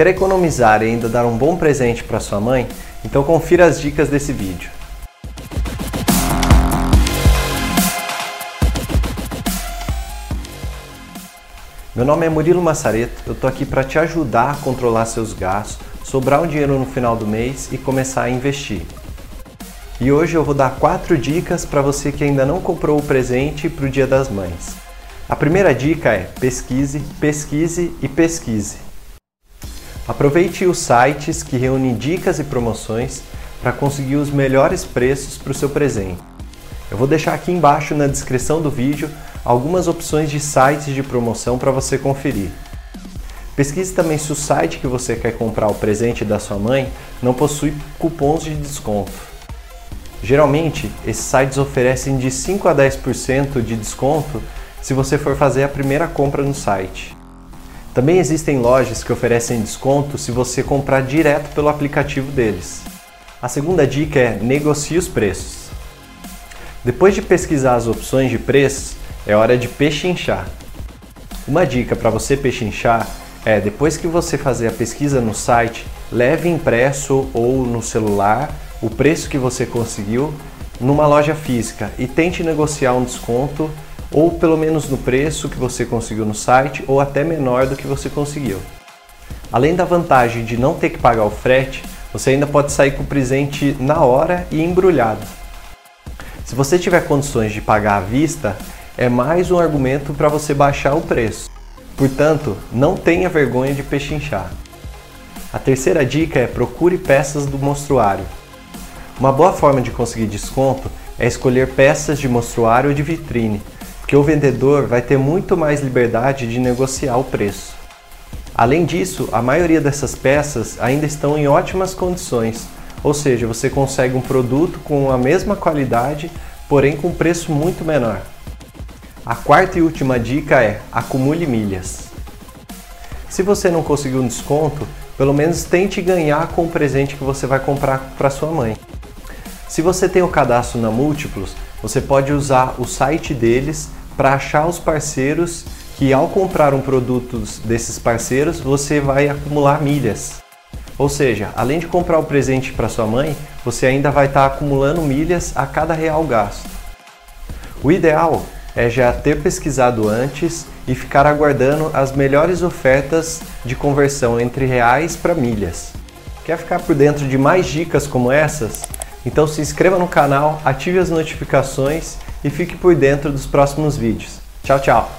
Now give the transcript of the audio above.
Quer economizar e ainda dar um bom presente para sua mãe? Então confira as dicas desse vídeo. Meu nome é Murilo Massareto, eu tô aqui para te ajudar a controlar seus gastos, sobrar um dinheiro no final do mês e começar a investir. E hoje eu vou dar quatro dicas para você que ainda não comprou o presente para o Dia das Mães. A primeira dica é pesquise, pesquise e pesquise. Aproveite os sites que reúnem dicas e promoções para conseguir os melhores preços para o seu presente. Eu vou deixar aqui embaixo na descrição do vídeo algumas opções de sites de promoção para você conferir. Pesquise também se o site que você quer comprar o presente da sua mãe não possui cupons de desconto. Geralmente, esses sites oferecem de 5 a 10% de desconto se você for fazer a primeira compra no site. Também existem lojas que oferecem desconto se você comprar direto pelo aplicativo deles. A segunda dica é negocie os preços. Depois de pesquisar as opções de preços, é hora de pechinchar. Uma dica para você pechinchar é depois que você fazer a pesquisa no site, leve impresso ou no celular o preço que você conseguiu numa loja física e tente negociar um desconto ou pelo menos no preço que você conseguiu no site ou até menor do que você conseguiu. Além da vantagem de não ter que pagar o frete, você ainda pode sair com o presente na hora e embrulhado. Se você tiver condições de pagar à vista, é mais um argumento para você baixar o preço. Portanto, não tenha vergonha de pechinchar. A terceira dica é procure peças do mostruário. Uma boa forma de conseguir desconto é escolher peças de mostruário ou de vitrine, porque o vendedor vai ter muito mais liberdade de negociar o preço. Além disso, a maioria dessas peças ainda estão em ótimas condições, ou seja, você consegue um produto com a mesma qualidade, porém com preço muito menor. A quarta e última dica é acumule milhas. Se você não conseguiu um desconto, pelo menos tente ganhar com o presente que você vai comprar para sua mãe. Se você tem o cadastro na Múltiplos, você pode usar o site deles para achar os parceiros que ao comprar um produto desses parceiros, você vai acumular milhas. Ou seja, além de comprar o presente para sua mãe, você ainda vai estar tá acumulando milhas a cada real gasto. O ideal é já ter pesquisado antes e ficar aguardando as melhores ofertas de conversão entre reais para milhas. Quer ficar por dentro de mais dicas como essas? Então se inscreva no canal, ative as notificações e fique por dentro dos próximos vídeos. Tchau, tchau!